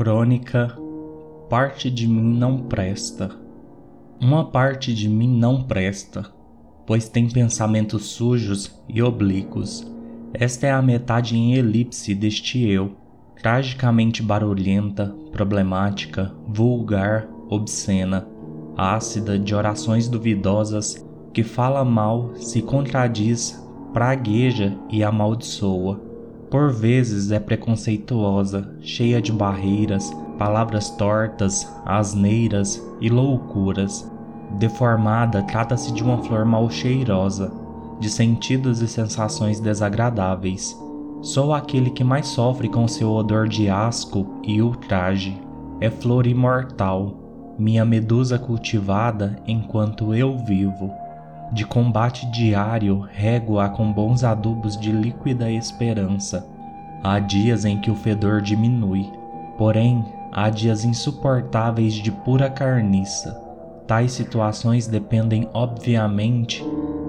Crônica Parte de mim não presta. Uma parte de mim não presta, pois tem pensamentos sujos e oblíquos. Esta é a metade em elipse deste eu, tragicamente barulhenta, problemática, vulgar, obscena, ácida de orações duvidosas, que fala mal, se contradiz, pragueja e amaldiçoa por vezes é preconceituosa, cheia de barreiras, palavras tortas, asneiras e loucuras. Deformada, trata-se de uma flor mal cheirosa, de sentidos e sensações desagradáveis. Sou aquele que mais sofre com seu odor de asco e ultraje. É flor imortal, minha medusa cultivada enquanto eu vivo. De combate diário, rego-a com bons adubos de líquida esperança. Há dias em que o fedor diminui, porém, há dias insuportáveis de pura carniça. Tais situações dependem, obviamente,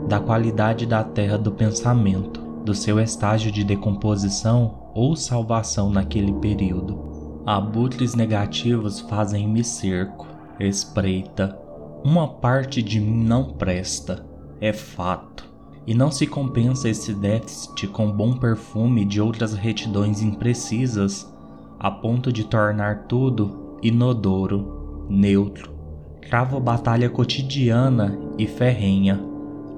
da qualidade da terra do pensamento, do seu estágio de decomposição ou salvação naquele período. Abutres negativos fazem-me cerco, espreita. Uma parte de mim não presta é fato. E não se compensa esse déficit com bom perfume de outras retidões imprecisas, a ponto de tornar tudo inodoro, neutro. Cravo batalha cotidiana e ferrenha,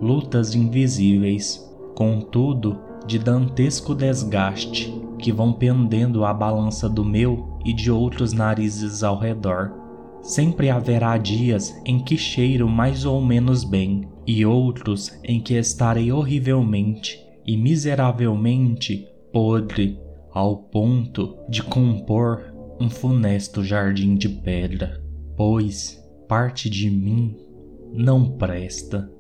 lutas invisíveis, contudo de dantesco desgaste, que vão pendendo a balança do meu e de outros narizes ao redor. Sempre haverá dias em que cheiro mais ou menos bem, e outros em que estarei horrivelmente e miseravelmente podre ao ponto de compor um funesto jardim de pedra, pois parte de mim não presta.